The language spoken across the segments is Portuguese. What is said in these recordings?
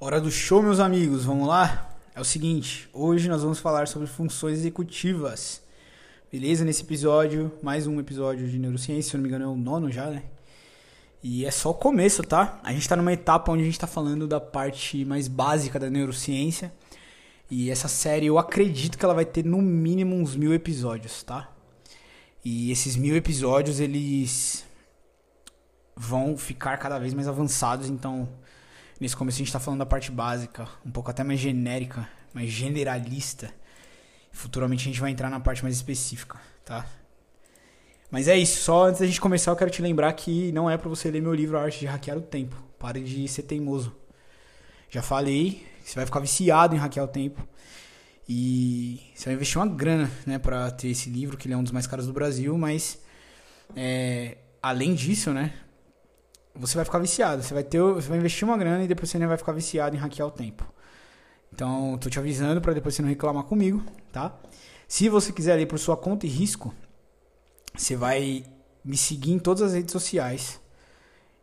Hora do show, meus amigos, vamos lá? É o seguinte, hoje nós vamos falar sobre funções executivas. Beleza? Nesse episódio, mais um episódio de neurociência, se não me engano é o nono já, né? E é só o começo, tá? A gente tá numa etapa onde a gente tá falando da parte mais básica da neurociência. E essa série eu acredito que ela vai ter no mínimo uns mil episódios, tá? E esses mil episódios, eles vão ficar cada vez mais avançados, então nesse começo a gente está falando da parte básica, um pouco até mais genérica, mais generalista. Futuramente a gente vai entrar na parte mais específica, tá? Mas é isso, só antes da gente começar eu quero te lembrar que não é para você ler meu livro A Arte de Hackear o Tempo. Pare de ser teimoso. Já falei, você vai ficar viciado em hackear o tempo. E você vai investir uma grana, né, para ter esse livro, que ele é um dos mais caros do Brasil, mas é, além disso, né, você vai ficar viciado. Você vai ter, você vai investir uma grana e depois você vai ficar viciado em hackear o tempo. Então, tô te avisando para depois você não reclamar comigo, tá? Se você quiser ir por sua conta e risco, você vai me seguir em todas as redes sociais,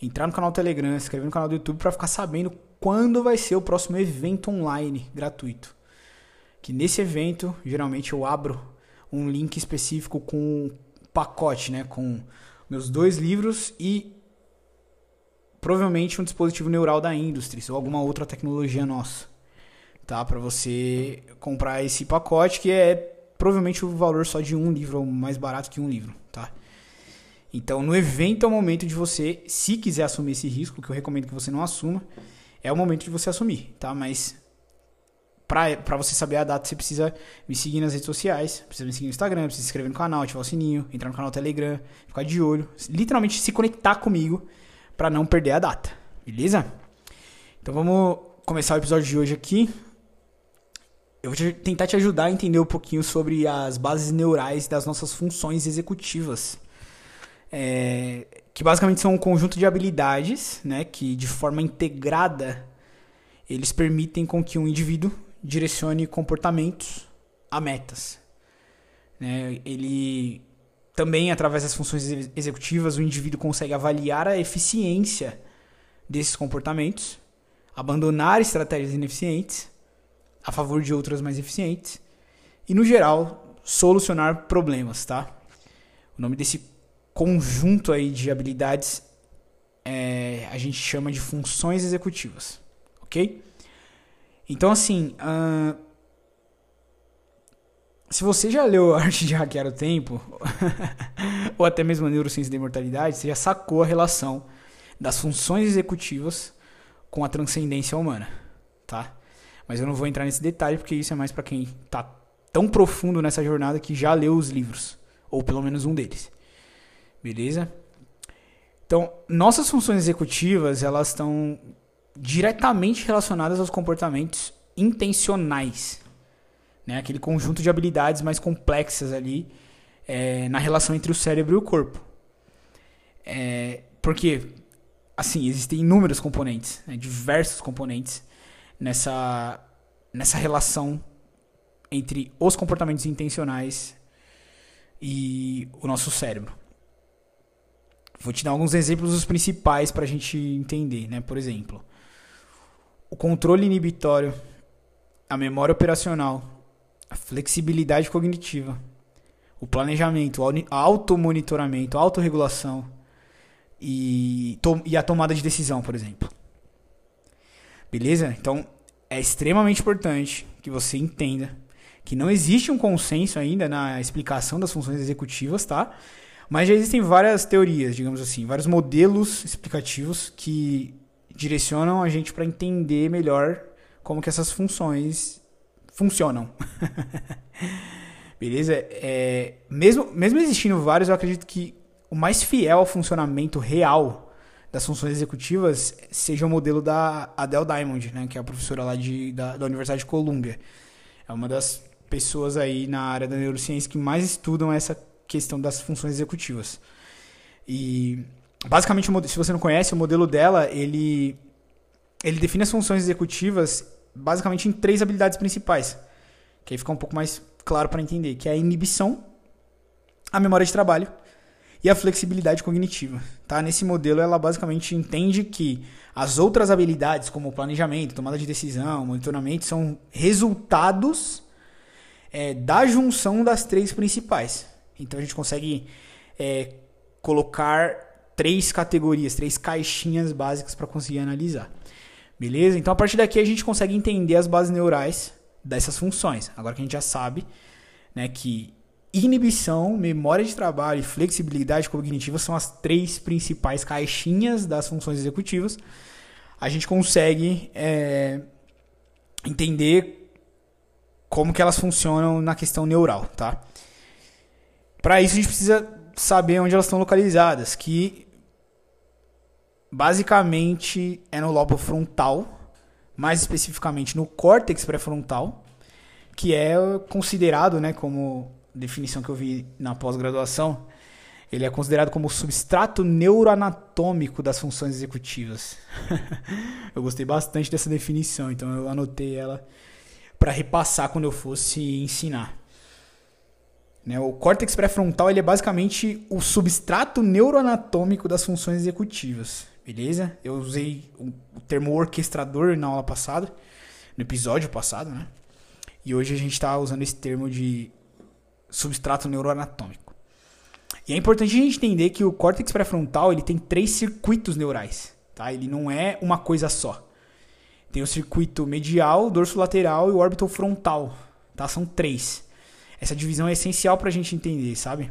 entrar no canal Telegram, se inscrever no canal do YouTube para ficar sabendo quando vai ser o próximo evento online gratuito. Que nesse evento, geralmente eu abro um link específico com pacote, né, com meus dois livros e provavelmente um dispositivo neural da Industries ou alguma outra tecnologia nossa, tá? Para você comprar esse pacote que é provavelmente o valor só de um livro ou mais barato que um livro, tá? Então, no evento é o momento de você, se quiser assumir esse risco, que eu recomendo que você não assuma, é o momento de você assumir, tá? Mas para você saber a data, você precisa me seguir nas redes sociais, precisa me seguir no Instagram, precisa se inscrever no canal, ativar o sininho, entrar no canal Telegram, ficar de olho, literalmente se conectar comigo para não perder a data, beleza? Então vamos começar o episódio de hoje aqui. Eu vou tentar te ajudar a entender um pouquinho sobre as bases neurais das nossas funções executivas. É, que basicamente são um conjunto de habilidades, né, que de forma integrada eles permitem com que um indivíduo direcione comportamentos a metas. Né? Ele também, através das funções executivas, o indivíduo consegue avaliar a eficiência desses comportamentos, abandonar estratégias ineficientes a favor de outras mais eficientes e, no geral, solucionar problemas, tá? O nome desse conjunto aí de habilidades é, a gente chama de funções executivas, ok? Então, assim, uh, se você já leu a Arte de Hackear o Tempo, ou até mesmo a Neurociência da Imortalidade, você já sacou a relação das funções executivas com a transcendência humana, tá? Mas eu não vou entrar nesse detalhe porque isso é mais para quem tá tão profundo nessa jornada que já leu os livros, ou pelo menos um deles. Beleza? Então, nossas funções executivas, elas estão diretamente relacionadas aos comportamentos intencionais né? Aquele conjunto de habilidades mais complexas ali é, na relação entre o cérebro e o corpo. É, porque, assim, existem inúmeros componentes, né? diversos componentes nessa, nessa relação entre os comportamentos intencionais e o nosso cérebro. Vou te dar alguns exemplos dos principais para a gente entender, né? Por exemplo, o controle inibitório, a memória operacional, a flexibilidade cognitiva, o planejamento, o automonitoramento, a autorregulação e, e a tomada de decisão, por exemplo. Beleza? Então, é extremamente importante que você entenda que não existe um consenso ainda na explicação das funções executivas, tá? Mas já existem várias teorias, digamos assim, vários modelos explicativos que direcionam a gente para entender melhor como que essas funções funcionam. Beleza? É, mesmo, mesmo existindo vários, eu acredito que o mais fiel ao funcionamento real das funções executivas seja o modelo da Adele Diamond, né, que é a professora lá de, da, da Universidade de Columbia. É uma das pessoas aí na área da neurociência que mais estudam essa questão das funções executivas. E basicamente, se você não conhece, o modelo dela, ele, ele define as funções executivas basicamente em três habilidades principais, que aí fica um pouco mais claro para entender, que é a inibição, a memória de trabalho e a flexibilidade cognitiva. Tá? Nesse modelo, ela basicamente entende que as outras habilidades, como planejamento, tomada de decisão, monitoramento, são resultados é, da junção das três principais. Então a gente consegue é, colocar três categorias, três caixinhas básicas para conseguir analisar. Beleza? Então a partir daqui a gente consegue entender as bases neurais dessas funções. Agora que a gente já sabe né, que inibição, memória de trabalho e flexibilidade cognitiva são as três principais caixinhas das funções executivas, a gente consegue é, entender como que elas funcionam na questão neural, tá? Para isso a gente precisa saber onde elas estão localizadas, que basicamente é no lobo frontal, mais especificamente no córtex pré-frontal, que é considerado, né, como definição que eu vi na pós-graduação, ele é considerado como o substrato neuroanatômico das funções executivas. eu gostei bastante dessa definição, então eu anotei ela para repassar quando eu fosse ensinar. Né, o córtex pré-frontal ele é basicamente o substrato neuroanatômico das funções executivas. Beleza? Eu usei o termo orquestrador na aula passada, no episódio passado, né? E hoje a gente está usando esse termo de substrato neuroanatômico. E é importante a gente entender que o córtex pré-frontal ele tem três circuitos neurais, tá? Ele não é uma coisa só. Tem o circuito medial, dorso lateral e o órbital frontal, tá? São três. Essa divisão é essencial para a gente entender, sabe?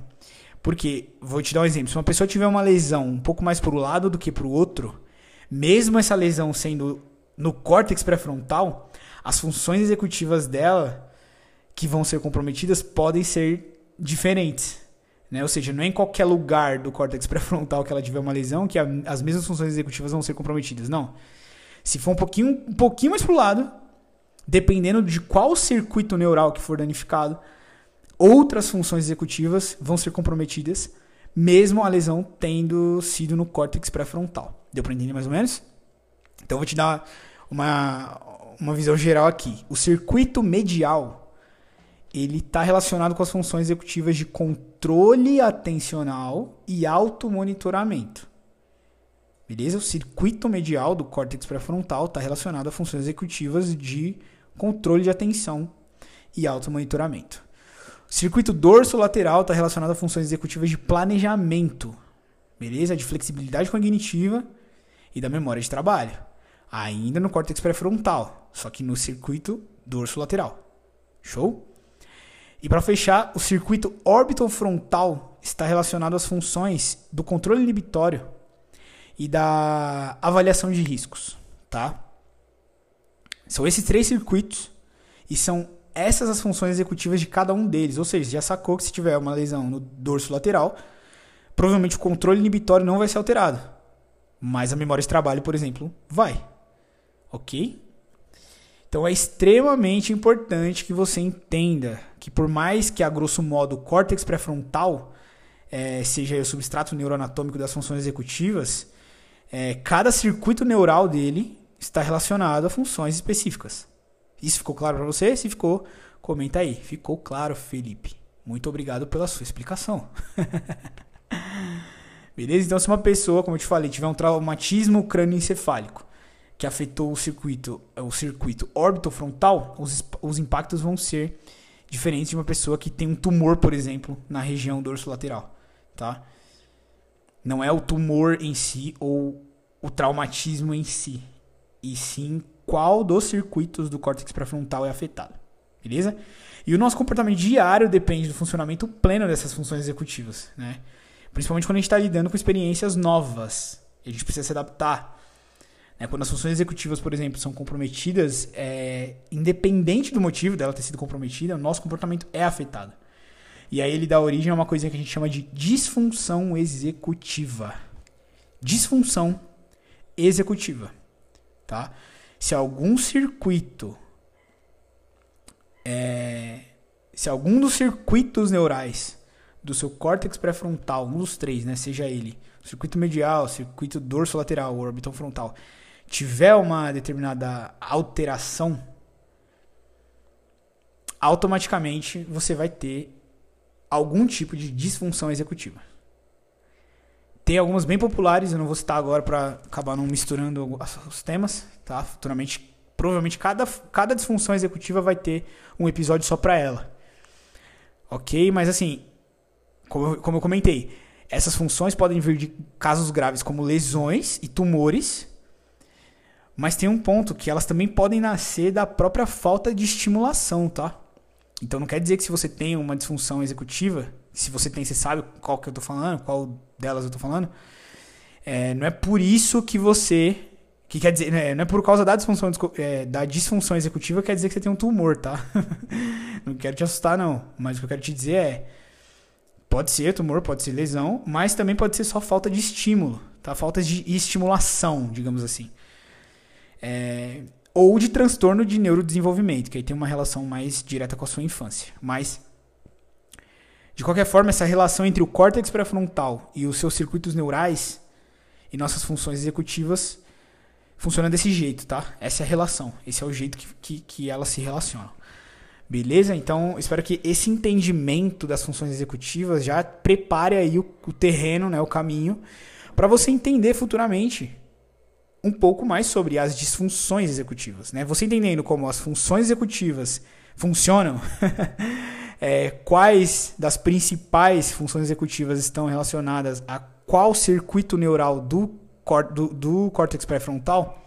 Porque, vou te dar um exemplo, se uma pessoa tiver uma lesão um pouco mais para o lado do que para o outro, mesmo essa lesão sendo no córtex pré-frontal, as funções executivas dela que vão ser comprometidas podem ser diferentes. Né? Ou seja, não é em qualquer lugar do córtex pré-frontal que ela tiver uma lesão que a, as mesmas funções executivas vão ser comprometidas. Não. Se for um pouquinho, um pouquinho mais para o lado, dependendo de qual circuito neural que for danificado, outras funções executivas vão ser comprometidas, mesmo a lesão tendo sido no córtex pré-frontal. Deu para entender mais ou menos? Então vou te dar uma, uma visão geral aqui. O circuito medial ele está relacionado com as funções executivas de controle atencional e automonitoramento. Beleza? O circuito medial do córtex pré-frontal está relacionado a funções executivas de controle de atenção e automonitoramento. Circuito dorso lateral está relacionado a funções executivas de planejamento, beleza? De flexibilidade cognitiva e da memória de trabalho. Ainda no córtex pré-frontal, só que no circuito dorso lateral. Show? E para fechar, o circuito órbito-frontal está relacionado às funções do controle inibitório e da avaliação de riscos, tá? São esses três circuitos e são essas as funções executivas de cada um deles. Ou seja, já sacou que se tiver uma lesão no dorso lateral, provavelmente o controle inibitório não vai ser alterado. Mas a memória de trabalho, por exemplo, vai. Ok? Então é extremamente importante que você entenda que por mais que a grosso modo o córtex pré-frontal é, seja o substrato neuroanatômico das funções executivas, é, cada circuito neural dele está relacionado a funções específicas. Isso ficou claro para você? Se ficou, comenta aí. Ficou claro, Felipe. Muito obrigado pela sua explicação. Beleza? Então, se uma pessoa, como eu te falei, tiver um traumatismo crânioencefálico que afetou o circuito, o circuito órbito-frontal, os, os impactos vão ser diferentes de uma pessoa que tem um tumor, por exemplo, na região dorso-lateral, tá? Não é o tumor em si ou o traumatismo em si, e sim qual dos circuitos do córtex pré-frontal é afetado. Beleza? E o nosso comportamento diário depende do funcionamento pleno dessas funções executivas, né? Principalmente quando a gente está lidando com experiências novas. A gente precisa se adaptar. Né? Quando as funções executivas, por exemplo, são comprometidas, é, independente do motivo dela ter sido comprometida, o nosso comportamento é afetado. E aí ele dá origem a uma coisa que a gente chama de disfunção executiva. Disfunção executiva, tá? Se algum circuito é, se algum dos circuitos neurais do seu córtex pré-frontal, um dos três, né, seja ele circuito medial, circuito dorso-lateral ou orbital frontal, tiver uma determinada alteração, automaticamente você vai ter algum tipo de disfunção executiva. Tem algumas bem populares, eu não vou citar agora para acabar não misturando os temas, tá? Futuramente, provavelmente cada, cada disfunção executiva vai ter um episódio só para ela. Ok? Mas assim, como, como eu comentei, essas funções podem vir de casos graves como lesões e tumores, mas tem um ponto que elas também podem nascer da própria falta de estimulação, tá? Então não quer dizer que se você tem uma disfunção executiva, se você tem, você sabe qual que eu tô falando, qual delas eu tô falando, é, não é por isso que você. Que quer dizer, né, não é por causa da disfunção, é, da disfunção executiva quer dizer que você tem um tumor, tá? não quero te assustar, não. Mas o que eu quero te dizer é. Pode ser tumor, pode ser lesão, mas também pode ser só falta de estímulo, tá? Falta de estimulação, digamos assim. É, ou de transtorno de neurodesenvolvimento, que aí tem uma relação mais direta com a sua infância. Mas de qualquer forma, essa relação entre o córtex pré-frontal e os seus circuitos neurais e nossas funções executivas funciona desse jeito, tá? Essa é a relação. Esse é o jeito que, que, que elas se relacionam. Beleza? Então, espero que esse entendimento das funções executivas já prepare aí o, o terreno, né, o caminho, para você entender futuramente um pouco mais sobre as disfunções executivas. Né? Você entendendo como as funções executivas funcionam, é, quais das principais funções executivas estão relacionadas a qual circuito neural do, do, do córtex pré-frontal,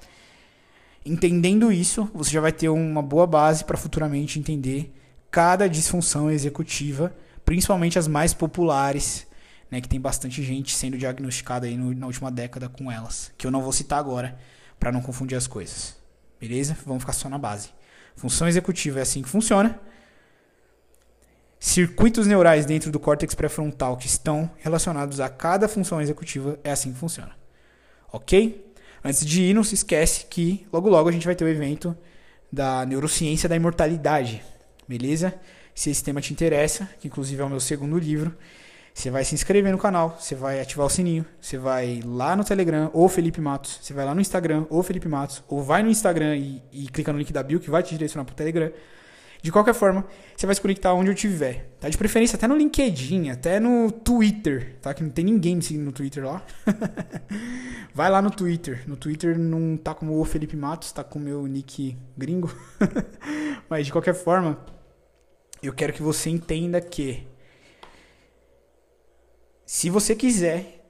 entendendo isso, você já vai ter uma boa base para futuramente entender cada disfunção executiva, principalmente as mais populares, né, que tem bastante gente sendo diagnosticada aí no, na última década com elas, que eu não vou citar agora para não confundir as coisas. Beleza? Vamos ficar só na base. Função executiva é assim que funciona circuitos neurais dentro do córtex pré-frontal que estão relacionados a cada função executiva, é assim que funciona. Ok? Antes de ir, não se esquece que logo logo a gente vai ter o evento da neurociência da imortalidade. Beleza? Se esse tema te interessa, que inclusive é o meu segundo livro, você vai se inscrever no canal, você vai ativar o sininho, você vai lá no Telegram ou Felipe Matos, você vai lá no Instagram ou Felipe Matos, ou vai no Instagram e, e clica no link da bio que vai te direcionar para o Telegram. De qualquer forma, você vai se conectar onde eu estiver. Tá? De preferência até no LinkedIn, até no Twitter, tá? Que não tem ninguém me seguindo no Twitter lá. vai lá no Twitter. No Twitter não tá como o Felipe Matos, tá com o meu nick gringo. Mas de qualquer forma, eu quero que você entenda que se você quiser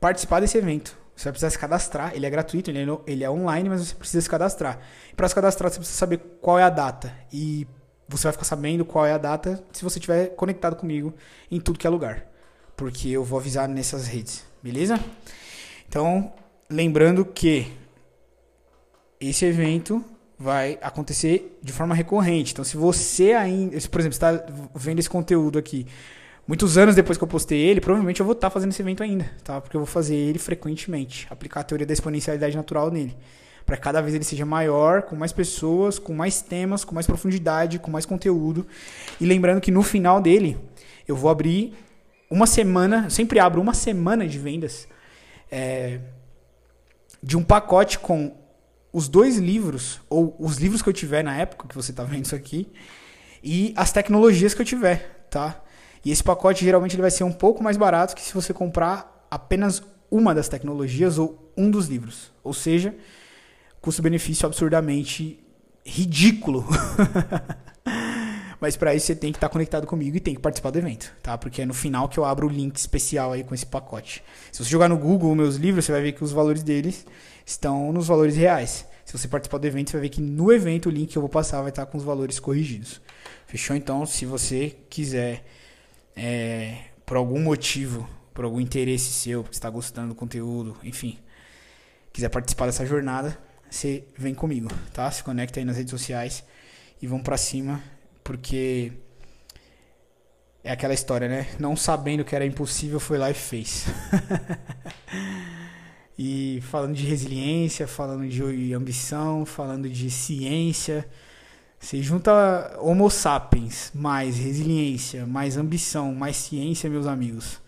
participar desse evento, você vai precisar se cadastrar. Ele é gratuito, ele é, ele é online, mas você precisa se cadastrar. Para se cadastrar, você precisa saber qual é a data. E você vai ficar sabendo qual é a data se você estiver conectado comigo em tudo que é lugar. Porque eu vou avisar nessas redes, beleza? Então, lembrando que esse evento vai acontecer de forma recorrente. Então, se você ainda, por exemplo, está vendo esse conteúdo aqui muitos anos depois que eu postei ele, provavelmente eu vou estar tá fazendo esse evento ainda, tá? Porque eu vou fazer ele frequentemente, aplicar a teoria da exponencialidade natural nele, para cada vez ele seja maior, com mais pessoas, com mais temas, com mais profundidade, com mais conteúdo. E lembrando que no final dele, eu vou abrir uma semana, sempre abro uma semana de vendas é, de um pacote com os dois livros, ou os livros que eu tiver na época que você está vendo isso aqui, e as tecnologias que eu tiver, tá? E esse pacote geralmente ele vai ser um pouco mais barato que se você comprar apenas uma das tecnologias ou um dos livros. Ou seja, custo-benefício absurdamente ridículo. Mas para isso você tem que estar conectado comigo e tem que participar do evento, tá? Porque é no final que eu abro o link especial aí com esse pacote. Se você jogar no Google meus livros, você vai ver que os valores deles estão nos valores reais. Se você participar do evento, você vai ver que no evento o link que eu vou passar vai estar com os valores corrigidos. Fechou? Então, se você quiser é, por algum motivo, por algum interesse seu, está gostando do conteúdo, enfim, quiser participar dessa jornada, você vem comigo, tá? Se conecta aí nas redes sociais e vamos para cima, porque é aquela história, né? Não sabendo que era impossível, foi lá e fez. e falando de resiliência, falando de ambição, falando de ciência, você junta Homo sapiens, mais resiliência, mais ambição, mais ciência, meus amigos.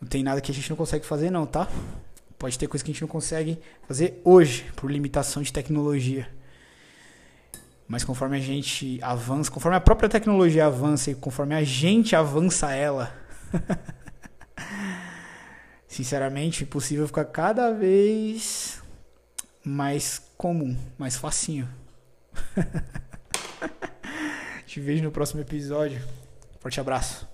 Não tem nada que a gente não consegue fazer, não, tá? Pode ter coisa que a gente não consegue fazer hoje, por limitação de tecnologia. Mas conforme a gente avança, conforme a própria tecnologia avança e conforme a gente avança ela, sinceramente, é possível ficar cada vez mais comum, mais facinho. Te vejo no próximo episódio. Forte abraço.